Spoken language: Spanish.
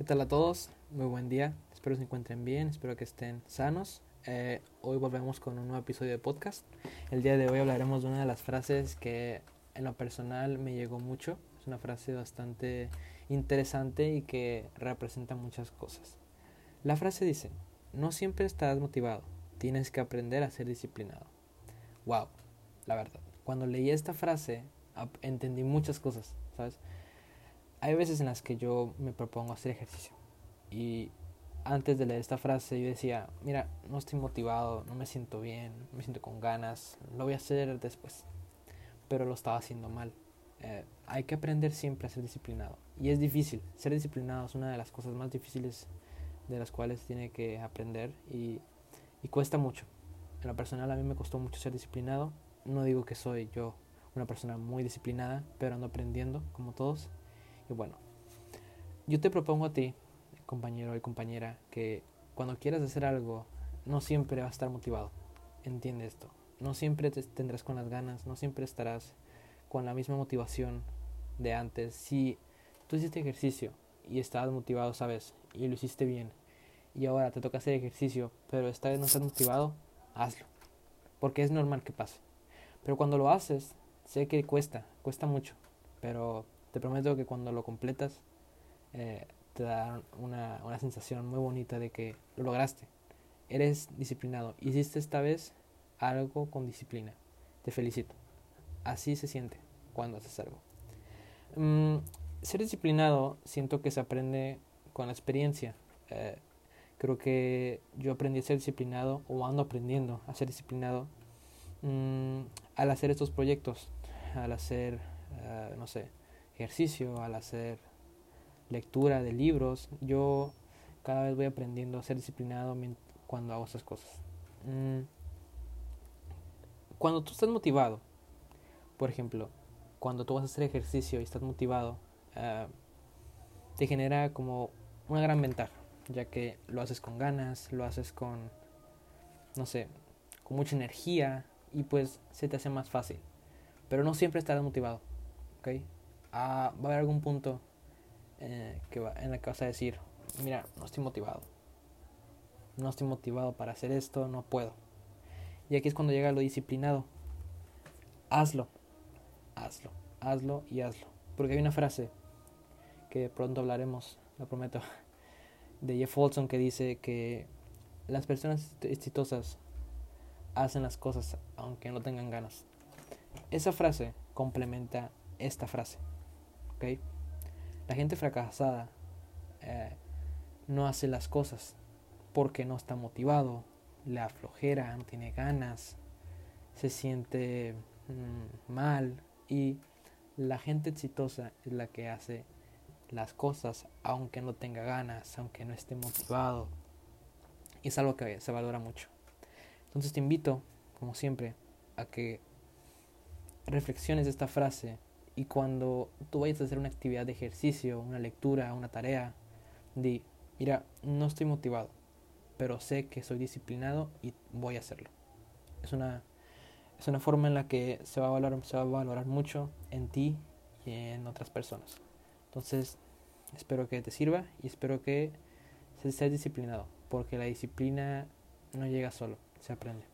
¿Qué tal a todos? Muy buen día. Espero se encuentren bien, espero que estén sanos. Eh, hoy volvemos con un nuevo episodio de podcast. El día de hoy hablaremos de una de las frases que en lo personal me llegó mucho. Es una frase bastante interesante y que representa muchas cosas. La frase dice, no siempre estás motivado, tienes que aprender a ser disciplinado. Wow, la verdad. Cuando leí esta frase entendí muchas cosas, ¿sabes? Hay veces en las que yo me propongo hacer ejercicio y antes de leer esta frase yo decía, mira, no estoy motivado, no me siento bien, no me siento con ganas, lo voy a hacer después. Pero lo estaba haciendo mal. Eh, hay que aprender siempre a ser disciplinado. Y es difícil. Ser disciplinado es una de las cosas más difíciles de las cuales tiene que aprender y, y cuesta mucho. En lo personal a mí me costó mucho ser disciplinado. No digo que soy yo una persona muy disciplinada, pero ando aprendiendo como todos. Y bueno, yo te propongo a ti, compañero y compañera, que cuando quieras hacer algo, no siempre vas a estar motivado. Entiende esto. No siempre te tendrás con las ganas, no siempre estarás con la misma motivación de antes. Si tú hiciste ejercicio y estabas motivado, sabes, y lo hiciste bien, y ahora te toca hacer ejercicio, pero esta vez no estás motivado, hazlo. Porque es normal que pase. Pero cuando lo haces, sé que cuesta, cuesta mucho, pero te prometo que cuando lo completas eh, te da una, una sensación muy bonita de que lo lograste. Eres disciplinado. Hiciste esta vez algo con disciplina. Te felicito. Así se siente cuando haces algo. Mm, ser disciplinado siento que se aprende con la experiencia. Eh, creo que yo aprendí a ser disciplinado o ando aprendiendo a ser disciplinado mm, al hacer estos proyectos, al hacer, eh, no sé, ejercicio, al hacer lectura de libros, yo cada vez voy aprendiendo a ser disciplinado cuando hago esas cosas. Mm. Cuando tú estás motivado, por ejemplo, cuando tú vas a hacer ejercicio y estás motivado, ah, te genera como una gran ventaja, ya que lo haces con ganas, lo haces con, no sé, con mucha energía y pues se te hace más fácil. Pero no siempre estarás motivado, ¿ok? Va a haber algún punto eh, que va, en el que vas a decir, mira, no estoy motivado. No estoy motivado para hacer esto, no puedo. Y aquí es cuando llega lo disciplinado. Hazlo, hazlo, hazlo y hazlo. Porque hay una frase que pronto hablaremos, lo prometo, de Jeff Olson que dice que las personas exitosas hacen las cosas aunque no tengan ganas. Esa frase complementa esta frase. La gente fracasada eh, no hace las cosas porque no está motivado, le aflojera, no tiene ganas, se siente mm, mal y la gente exitosa es la que hace las cosas aunque no tenga ganas, aunque no esté motivado. Y es algo que se valora mucho. Entonces te invito, como siempre, a que reflexiones esta frase y cuando tú vayas a hacer una actividad de ejercicio, una lectura, una tarea, di, mira, no estoy motivado, pero sé que soy disciplinado y voy a hacerlo. Es una, es una forma en la que se va, a valorar, se va a valorar mucho en ti y en otras personas. Entonces, espero que te sirva y espero que seas disciplinado, porque la disciplina no llega solo, se aprende.